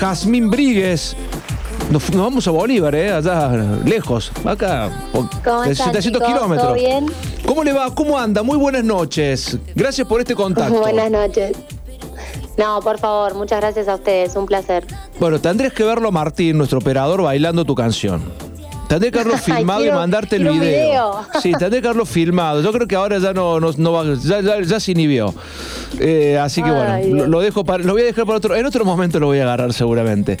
Jazmín Bríguez. Nos, nos vamos a Bolívar, ¿eh? allá lejos, acá, ¿Cómo de están, 700 chicos? kilómetros. ¿Todo bien? ¿Cómo le va? ¿Cómo anda? Muy buenas noches. Gracias por este contacto. Buenas noches. No, por favor, muchas gracias a ustedes, un placer. Bueno, tendrías que verlo, Martín, nuestro operador, bailando tu canción. Tendré que haberlo filmado y mandarte el video. video. Sí, tendré que haberlo filmado. Yo creo que ahora ya no, no, no va, ya, ya- ya se inhibió. Eh, así que bueno, Ay, lo, dejo para, lo voy a dejar para otro. En otro momento lo voy a agarrar seguramente.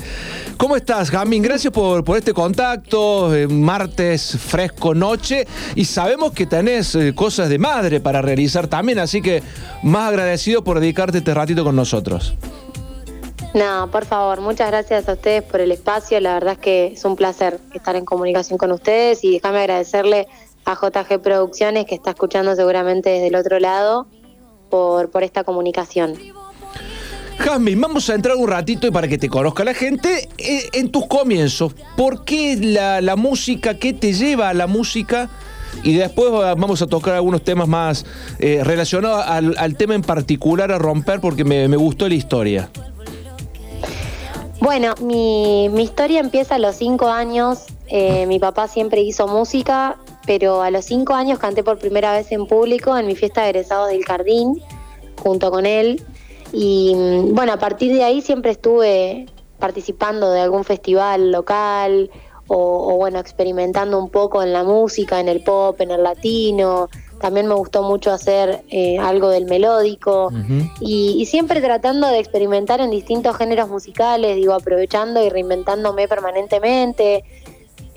¿Cómo estás, Jamín? Gracias por, por este contacto. eh, martes, fresco, noche. Y sabemos que tenés eh, cosas de madre para realizar también, así que más agradecido por dedicarte este ratito con nosotros. No, por favor, muchas gracias a ustedes por el espacio. La verdad es que es un placer estar en comunicación con ustedes y déjame agradecerle a JG Producciones que está escuchando seguramente desde el otro lado por, por esta comunicación. Jasmine, vamos a entrar un ratito y para que te conozca la gente eh, en tus comienzos. ¿Por qué la, la música? ¿Qué te lleva a la música? Y después va- vamos a tocar algunos temas más eh, relacionados al, al tema en particular a romper porque me, me gustó la historia. Bueno, mi, mi historia empieza a los cinco años. Eh, mi papá siempre hizo música, pero a los cinco años canté por primera vez en público en mi fiesta de egresados del Jardín, junto con él. Y mm, bueno, a partir de ahí siempre estuve participando de algún festival local o, o, bueno, experimentando un poco en la música, en el pop, en el latino. También me gustó mucho hacer eh, algo del melódico y, y siempre tratando de experimentar en distintos géneros musicales, digo, aprovechando y reinventándome permanentemente.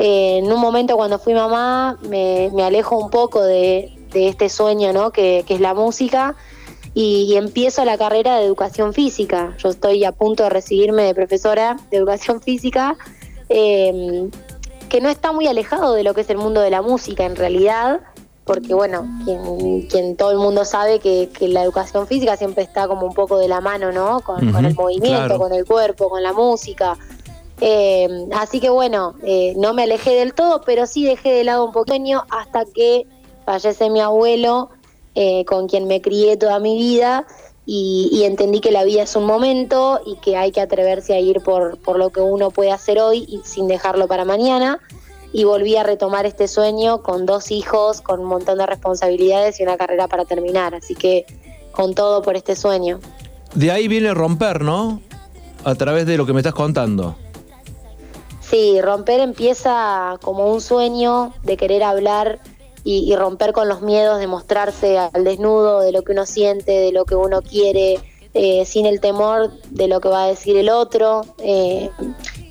Eh, en un momento cuando fui mamá me, me alejo un poco de, de este sueño, ¿no? Que, que es la música y, y empiezo la carrera de educación física. Yo estoy a punto de recibirme de profesora de educación física, eh, que no está muy alejado de lo que es el mundo de la música en realidad, porque bueno, quien, quien todo el mundo sabe que, que la educación física siempre está como un poco de la mano, ¿no? Con, con el movimiento, claro. con el cuerpo, con la música. Eh, así que bueno, eh, no me alejé del todo, pero sí dejé de lado un poquito hasta que fallece mi abuelo, eh, con quien me crié toda mi vida, y, y entendí que la vida es un momento y que hay que atreverse a ir por, por lo que uno puede hacer hoy y sin dejarlo para mañana. Y volví a retomar este sueño con dos hijos, con un montón de responsabilidades y una carrera para terminar. Así que con todo por este sueño. De ahí viene romper, ¿no? A través de lo que me estás contando. Sí, romper empieza como un sueño de querer hablar y, romper con los miedos de mostrarse al desnudo, de lo que uno siente, de lo que uno quiere, eh, sin el temor de lo que va a decir el otro, eh,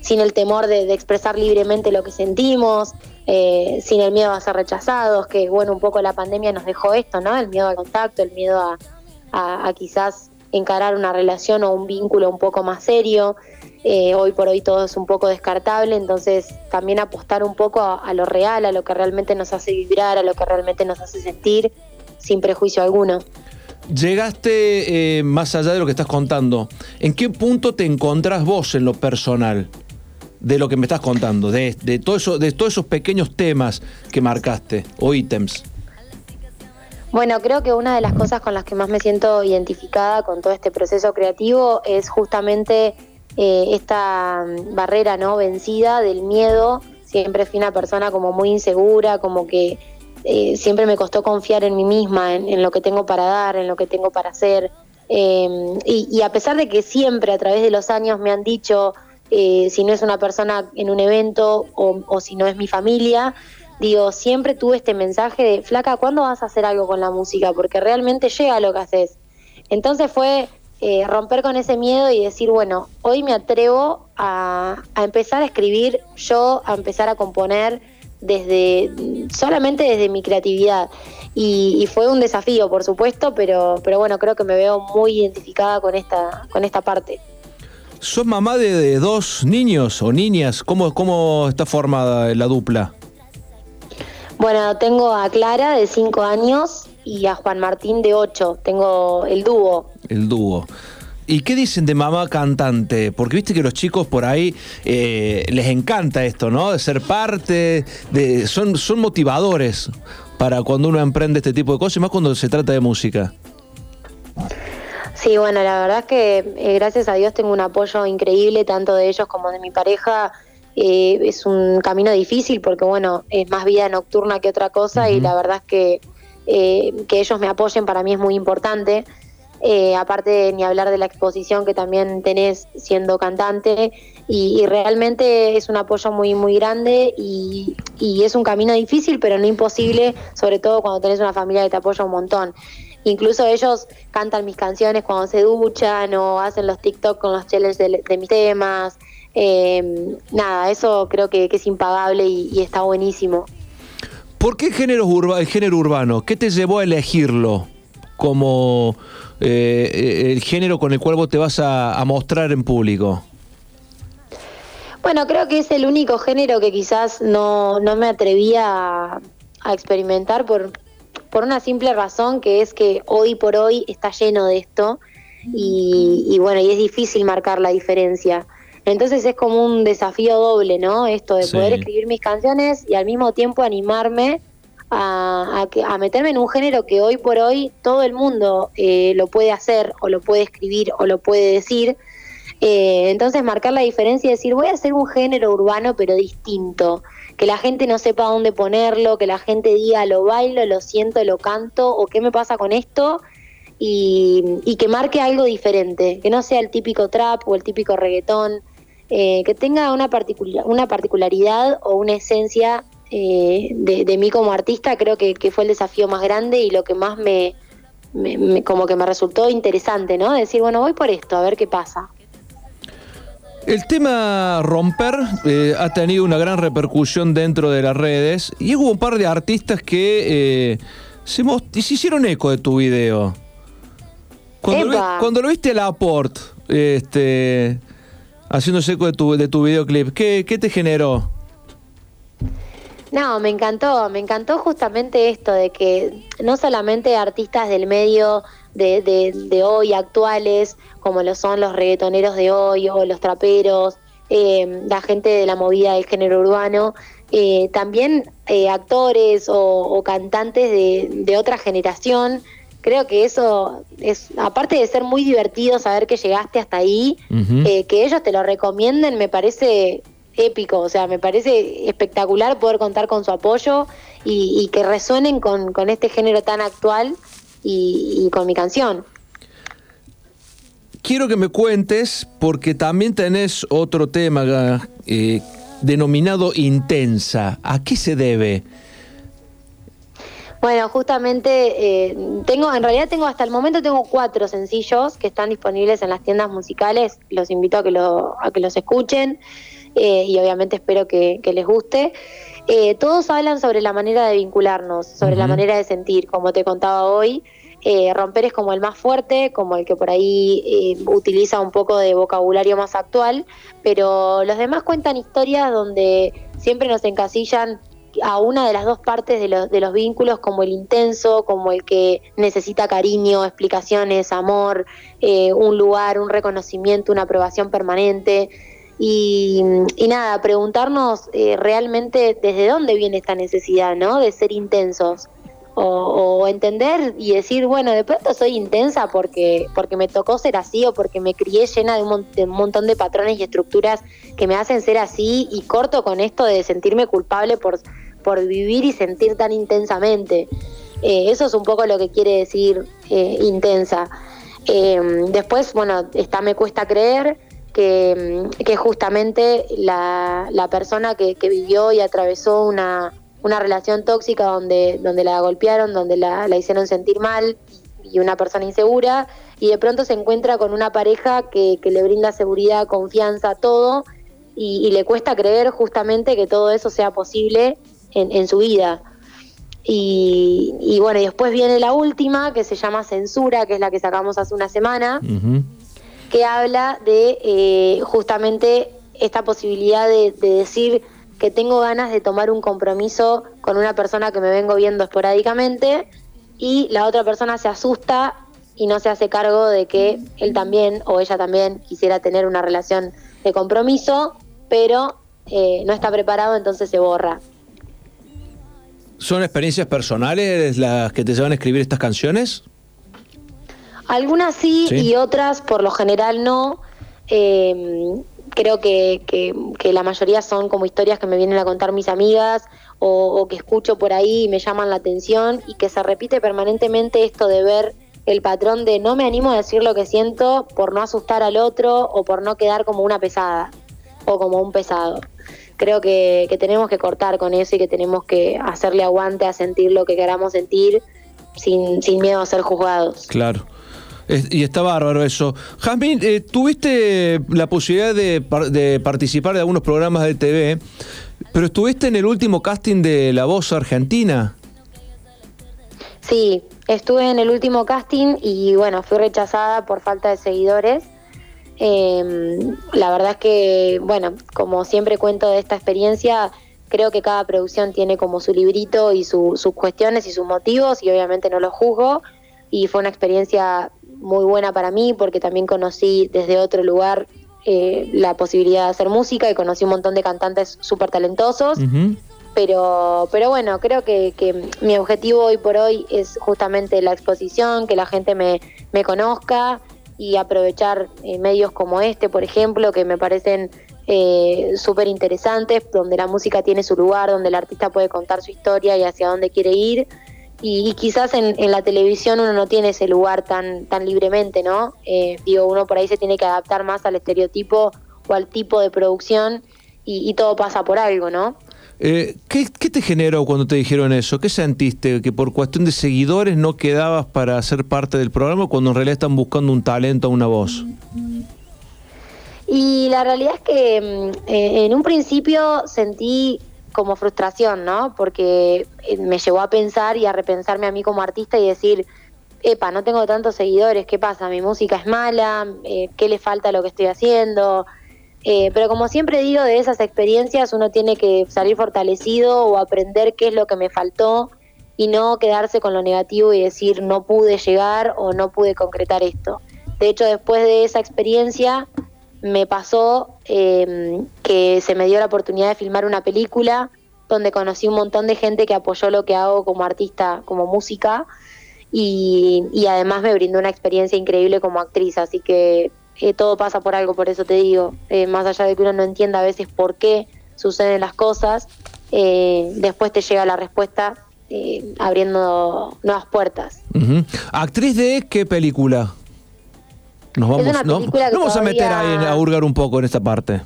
sin el temor de, expresar libremente lo que sentimos, eh, sin el miedo a ser rechazados, que bueno, un poco la pandemia nos dejó esto, ¿no? El miedo al contacto, el miedo a- a quizás encarar una relación o un vínculo un poco más serio. Eh, hoy por hoy todo es un poco descartable, entonces también apostar un poco a, a lo real, a lo que realmente nos hace vibrar, a lo que realmente nos hace sentir, sin prejuicio alguno. Llegaste eh, más allá de lo que estás contando. ¿En qué punto te encontrás vos en lo personal de lo que me estás contando? De, de, todo eso, de todos esos pequeños temas que marcaste o ítems. Bueno, creo que una de las cosas con las que más me siento identificada con todo este proceso creativo es justamente eh, esta mm, barrera no vencida del miedo. Siempre fui una persona como muy insegura, como que eh, siempre me costó confiar en mí misma, en, lo que tengo para dar, en lo que tengo para hacer. Eh, y, y a pesar de que siempre a través de los años me han dicho, eh, si no es una persona en un evento o, o si no es mi familia, digo, siempre tuve este mensaje de, flaca, ¿cuándo vas a hacer algo con la música? Porque realmente llega lo que haces. Entonces fue eh, romper con ese miedo y decir, bueno, hoy me atrevo a, a empezar a escribir yo, a empezar a componer desde solamente desde mi creatividad. Y, y fue un desafío, por supuesto, pero, pero bueno, creo que me veo muy identificada con esta, con esta parte. ¿Sos mamá de, de dos niños o niñas? ¿Cómo, ¿Cómo está formada la dupla? Bueno, tengo a Clara de 5 años y a Juan Martín de 8. Tengo el dúo. El dúo. ¿Y qué dicen de mamá cantante? Porque viste que los chicos por ahí eh, les encanta esto, ¿no? De ser parte, de, son, son motivadores para cuando uno emprende este tipo de cosas, y más cuando se trata de música. Sí, bueno, la verdad es que eh, gracias a Dios tengo un apoyo increíble, tanto de ellos como de mi pareja. Eh, es un camino difícil porque, bueno, es más vida nocturna que otra cosa y la verdad es que eh, que ellos me apoyen para mí es muy importante. Aparte ni hablar de la exposición que también tenés siendo cantante y, realmente es un apoyo muy muy grande y, es un camino difícil pero no imposible sobre todo cuando tenés una familia que te apoya un montón Incluso ellos cantan mis canciones cuando se duchan o hacen los TikTok con los challenges de, mis temas. Em, nada, eso creo que, es impagable y, está buenísimo. ¿Por qué género el género urbano? ¿Qué te llevó a elegirlo como eh, el género con el cual vos te vas a, mostrar en público? Bueno, creo que es el único género que quizás no, me atrevía a, a experimentar por, por una simple razón que es que hoy por hoy está lleno de esto y, bueno, y es difícil marcar la diferencia. Entonces es como un desafío doble, ¿no? Esto de poder escribir mis canciones y al mismo tiempo animarme a, a, meterme en un género que hoy por hoy todo el mundo eh, lo puede hacer o lo puede escribir o lo puede decir. Eh, entonces marcar la diferencia y decir voy a hacer un género urbano pero distinto. Que la gente no sepa dónde ponerlo, que la gente diga lo bailo, lo siento, lo canto, o qué me pasa con esto, y, que marque algo diferente, que no sea el típico trap o el típico reggaetón, eh, que tenga una, una particularidad o una esencia eh, de, mí como artista, creo que, fue el desafío más grande y lo que más me, como que me resultó interesante, ¿no? Decir, bueno, voy por esto, a ver qué pasa. El tema romper eh, ha tenido una gran repercusión dentro de las redes y hubo un par de artistas que eh, se, hicieron eco de tu video. Cuando, lo, viste a Laporte este, haciéndose eco de tu, de tu videoclip, ¿qué, ¿qué te generó? No, me encantó, me encantó justamente esto de que no solamente artistas del medio de, de, hoy, actuales, como lo son los reggaetoneros de hoy o los traperos, eh, la gente de la movida del género urbano, eh, también eh, actores o, cantantes de, de, otra generación. Creo que eso es, aparte de ser muy divertido saber que llegaste hasta ahí, que ellos te lo recomienden, me parece épico, o sea, me parece espectacular poder contar con su apoyo y, que resuenen con, con este género tan actual y, con mi canción. Quiero que me cuentes, porque también tenés otro tema eh, denominado Intensa. ¿A qué se debe? Bueno, justamente eh, tengo, en realidad tengo hasta el momento tengo cuatro sencillos que están disponibles en las tiendas musicales. Los invito a que, lo, a que los escuchen eh, y obviamente espero que, les guste. Eh, todos hablan sobre la manera de vincularnos, sobre la manera de sentir, como te contaba hoy. Eh, romper es como el más fuerte, como el que por ahí eh, utiliza un poco de vocabulario más actual, pero los demás cuentan historias donde siempre nos encasillan a una de las dos partes de, los, de los vínculos como el intenso, como el que necesita cariño, explicaciones, amor, un lugar, un reconocimiento, una aprobación permanente. Y, nada, preguntarnos eh, realmente desde dónde viene esta necesidad, ¿no? De ser intensos. O, entender y decir, bueno, de pronto soy intensa porque, porque me tocó ser así o porque me crié llena de un, montón de patrones y estructuras que me hacen ser así y corto con esto de sentirme culpable por, por vivir y sentir tan intensamente. Eh, eso es un poco lo que quiere decir eh, intensa. después, bueno, está Me Cuesta Creer, que, que justamente la, la persona que, vivió y atravesó una, una relación tóxica donde, donde la golpearon, donde la, la, hicieron sentir mal y una persona insegura, y de pronto se encuentra con una pareja que, que le brinda seguridad, confianza, todo, y, le cuesta creer justamente que todo eso sea posible en, en su vida. Y, y, bueno, y después viene la última, que se llama Censura, que es la que sacamos hace una semana que habla de eh, justamente esta posibilidad de, decir que tengo ganas de tomar un compromiso con una persona que me vengo viendo esporádicamente y la otra persona se asusta y no se hace cargo de que él también o ella también quisiera tener una relación de compromiso, pero eh, no está preparado, entonces se borra. ¿Son experiencias personales las que te llevan a escribir estas canciones? Algunas sí, y otras por lo general no. Eh, creo que, que, la mayoría son como historias que me vienen a contar mis amigas o, que escucho por ahí y me llaman la atención y que se repite permanentemente esto de ver el patrón de no me animo a decir lo que siento por no asustar al otro o por no quedar como una pesada o como un pesado. Creo que, que tenemos que cortar con eso y que tenemos que hacerle aguante a sentir lo que queramos sentir sin, sin miedo a ser juzgados. Claro y está bárbaro eso. Jasmine, eh, ¿tuviste la posibilidad de, participar de algunos programas de TV, pero estuviste en el último casting de La Voz Argentina? Sí, estuve en el último casting y bueno, fui rechazada por falta de seguidores. Em, la verdad es que, bueno, como siempre cuento de esta experiencia, creo que cada producción tiene como su librito y sus cuestiones y sus motivos y obviamente no lo juzgo y fue una experiencia muy buena para mí porque también conocí desde otro lugar eh, la posibilidad de hacer música y conocí un montón de cantantes súper talentosos. Pero, pero bueno, creo que, mi objetivo hoy por hoy es justamente la exposición, que la gente me, me conozca y aprovechar eh, medios como este, por ejemplo, que me parecen eh, súper interesantes, donde la música tiene su lugar, donde el artista puede contar su historia y hacia dónde quiere ir y, quizás en, la televisión uno no tiene ese lugar tan, tan libremente, ¿no? Eh, digo, uno por ahí se tiene que adaptar más al estereotipo o al tipo de producción y, todo pasa por algo, ¿no? Eh, ¿qué, te generó cuando te dijeron eso? ¿Qué sentiste? ¿Que por cuestión de seguidores no quedabas para ser parte del programa cuando en realidad están buscando un talento, una voz? Y la realidad es que mm, eh, en un principio sentí como frustración, ¿no? Porque eh, me llevó a pensar y a repensarme a mí como artista y decir, epa, no tengo tantos seguidores, ¿qué pasa? Mi música es mala, eh, ¿qué le falta a lo que estoy haciendo? Eh, pero como siempre digo, de esas experiencias uno tiene que salir fortalecido o aprender qué es lo que me faltó y no quedarse con lo negativo y decir no pude llegar o no pude concretar esto. De hecho, después de esa experiencia, me pasó em, que se me dio la oportunidad de filmar una película donde conocí un montón de gente que apoyó lo que hago como artista, como música, y, además me brindó una experiencia increíble como actriz, así que eh, todo pasa por algo, por eso te digo, eh, más allá de que uno no entienda a veces por qué suceden las cosas, eh, después te llega la respuesta abriendo nuevas puertas. ¿Actriz de qué película? Nos vamos, no, vamos a meter ahí a hurgar un poco en esta parte.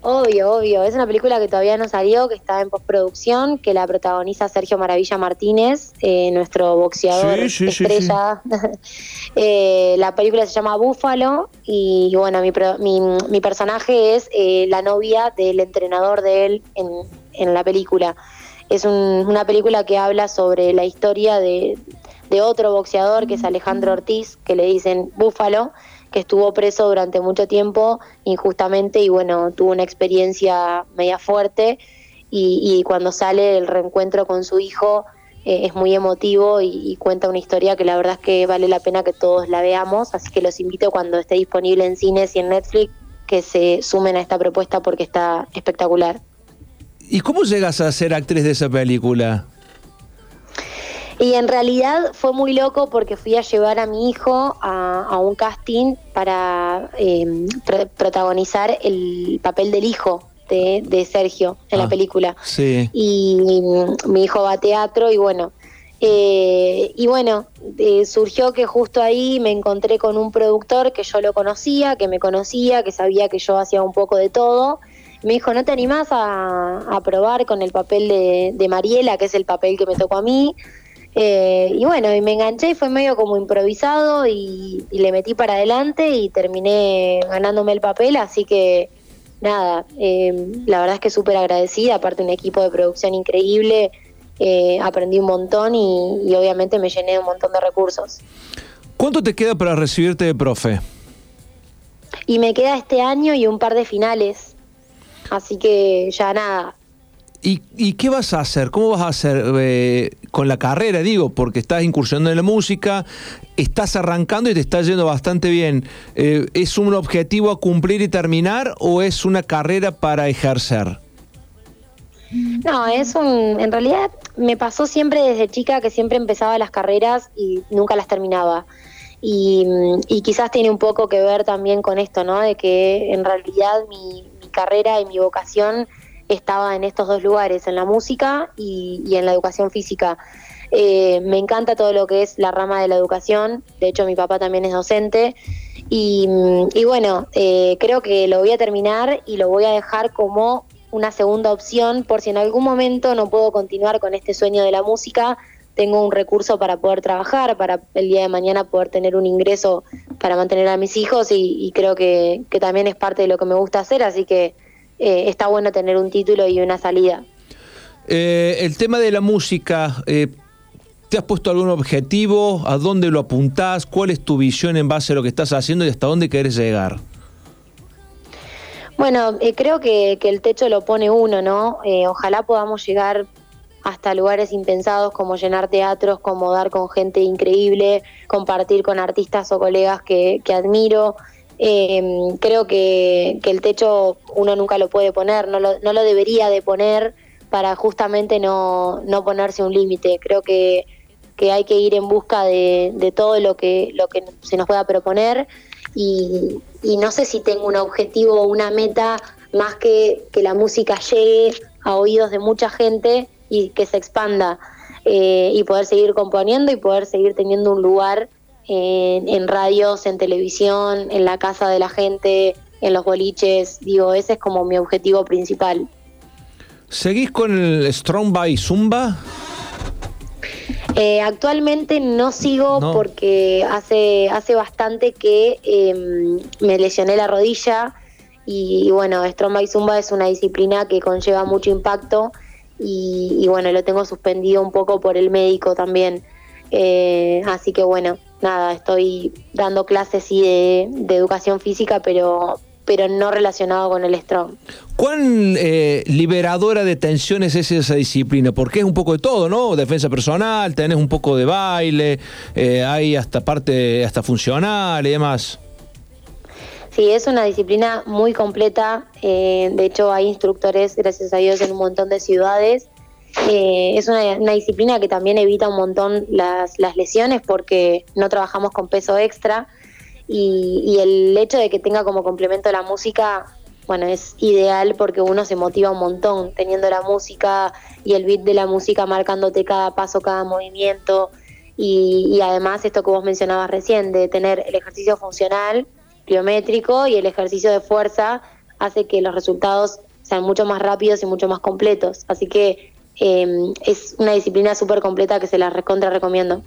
Obvio, obvio. Es una película que todavía no salió, que está en postproducción, que la protagoniza Sergio Maravilla Martínez, eh, nuestro boxeador estrella. Eh, la película se llama Búfalo y bueno, mi, mi, personaje es eh, la novia del entrenador de él en, en la película. Es una película que habla sobre la historia de, de otro boxeador que es Alejandro Ortiz, que le dicen Búfalo, que estuvo preso durante mucho tiempo injustamente y bueno, tuvo una experiencia media fuerte y, cuando sale el reencuentro con su hijo eh, es muy emotivo y, cuenta una historia que la verdad es que vale la pena que todos la veamos, así que los invito cuando esté disponible en cines y en Netflix que se sumen a esta propuesta porque está espectacular. ¿Y cómo llegas a ser actriz de esa película? Y en realidad fue muy loco porque fui a llevar a mi hijo a, un casting para em, protagonizar el papel del hijo de, Sergio en la ah, película. Sí. Y mi hijo va a teatro y bueno. Eh, y bueno, eh, surgió que justo ahí me encontré con un productor que yo lo conocía, que me conocía, que sabía que yo hacía un poco de todo. Me dijo, ¿no te animás a, probar con el papel de, de Mariela, que es el papel que me tocó a mí? Eh, y bueno, y me enganché y fue medio como improvisado y, le metí para adelante y terminé ganándome el papel, así que nada, eh, la verdad es que súper agradecida, aparte un equipo de producción increíble, eh, aprendí un montón y, y, obviamente me llené de un montón de recursos. ¿Cuánto te queda para recibirte de profe? Y me queda este año y un par de finales, así que ya nada, ¿Y, qué vas a hacer? ¿Cómo vas a hacer eh, con la carrera? Digo, porque estás incursionando en la música, estás arrancando y te está yendo bastante bien. Eh, ¿Es un objetivo a cumplir y terminar o es una carrera para ejercer? No, es un. En realidad me pasó siempre desde chica que siempre empezaba las carreras y nunca las terminaba. Y, quizás tiene un poco que ver también con esto, ¿no? De que en realidad mi, carrera y mi vocación estaba en estos dos lugares, en la música y, en la educación física. Eh, me encanta todo lo que es la rama de la educación, de hecho mi papá también es docente y, bueno, eh, creo que lo voy a terminar y lo voy a dejar como una segunda opción por si en algún momento no puedo continuar con este sueño de la música, tengo un recurso para poder trabajar, para el día de mañana poder tener un ingreso para mantener a mis hijos y, creo que, también es parte de lo que me gusta hacer, así que eh, está bueno tener un título y una salida. Eh, el tema de la música, eh, ¿te has puesto algún objetivo? ¿A dónde lo apuntás? ¿Cuál es tu visión en base a lo que estás haciendo y hasta dónde querés llegar? Bueno, creo que, que, el techo lo pone uno, ¿no? ojalá podamos llegar hasta lugares impensados como llenar teatros, como dar con gente increíble, compartir con artistas o colegas que, admiro. Em, creo que, el techo uno nunca lo puede poner, no lo, no lo debería de poner para justamente no, no ponerse un límite. Creo que, que, hay que ir en busca de, de, todo lo que, lo que se nos pueda proponer y, y no sé si tengo un objetivo o una meta más que que la música llegue a oídos de mucha gente y que se expanda eh, y poder seguir componiendo y poder seguir teniendo un lugar en, radios, en televisión, en la casa de la gente, en los boliches. Digo, ese es como mi objetivo principal. ¿Seguís con el Strong by Zumba? Eh, actualmente no sigo porque hace, hace bastante que em, me lesioné la rodilla y, bueno, Strong by Zumba es una disciplina que conlleva mucho impacto y, bueno, lo tengo suspendido un poco por el médico también. Eh, así que bueno, nada, estoy dando clases sí de, educación física, pero, pero no relacionado con el strong. ¿Cuán eh, liberadora de tensiones es esa disciplina? Porque es un poco de todo, ¿no? Defensa personal, tenés un poco de baile, eh, hay hasta parte hasta funcional y demás. Sí, es una disciplina muy completa. Eh, de hecho, hay instructores, gracias a Dios, en un montón de ciudades. Eh, es una, disciplina que también evita un montón las, lesiones porque no trabajamos con peso extra. Y, el hecho de que tenga como complemento la música, bueno, es ideal porque uno se motiva un montón teniendo la música y el beat de la música marcándote cada paso, cada movimiento. Y, y además esto que vos mencionabas recién, de tener el ejercicio funcional biométrico y el ejercicio de fuerza hace que los resultados sean mucho más rápidos y mucho más completos. Así que em, es una disciplina súper completa que se la recontra recomiendo.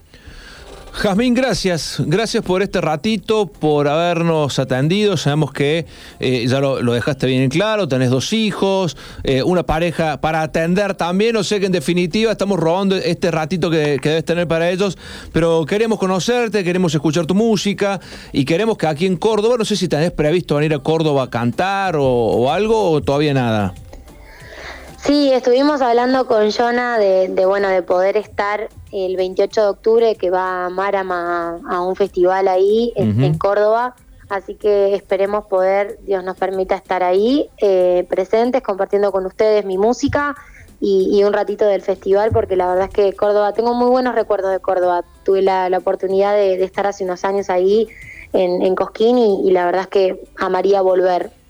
Jazmín, gracias. Gracias por este ratito, por habernos atendido. Sabemos que eh, ya lo, dejaste bien en claro, tenés dos hijos, eh, una pareja para atender también. O sé que en definitiva estamos robando este ratito que, debes tener para ellos, pero queremos conocerte, queremos escuchar tu música y queremos que aquí en Córdoba, no sé si tenés previsto venir a Córdoba a cantar o algo o todavía nada. Sí, estuvimos hablando con Jonah de, bueno de poder estar el 28 de octubre que va Marama a, un festival ahí en, Córdoba, así que esperemos poder, Dios nos permita estar ahí eh, presentes, compartiendo con ustedes mi música y, un ratito del festival, porque la verdad es que Córdoba, tengo muy buenos recuerdos de Córdoba, tuve la, oportunidad de, estar hace unos años ahí en, Cosquín y la verdad es que amaría volver.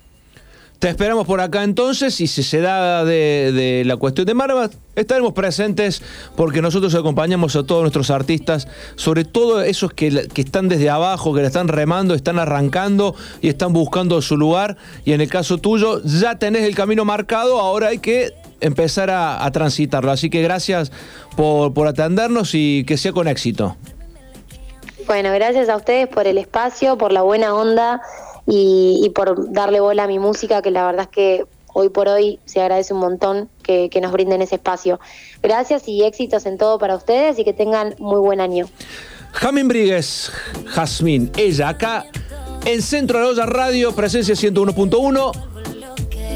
Te esperamos por acá entonces y si se da de, la cuestión de Marva, estaremos presentes porque nosotros acompañamos a todos nuestros artistas, sobre todo esos que, están desde abajo, que le están remando, están arrancando y están buscando su lugar. Y en el caso tuyo, ya tenés el camino marcado, ahora hay que empezar a, transitarlo. Así que gracias por atendernos y que sea con éxito. Bueno, gracias a ustedes por el espacio, por la buena onda y, por darle bola a mi música, que la verdad es que hoy por hoy se agradece un montón que, nos brinden ese espacio. Gracias y éxitos en todo para ustedes y que tengan muy buen año. Jamín Brigues, Jazmín, ella acá en Centro de la Olla Radio, presencia 101.1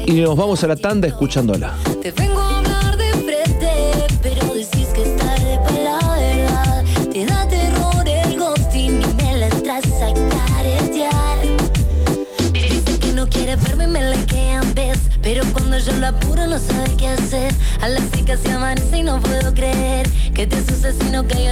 y nos vamos a la tanda escuchándola. Pero cuando yo lo apuro no sabe qué hacer. A las chicas se amanece y no puedo creer que te sucede si no caigas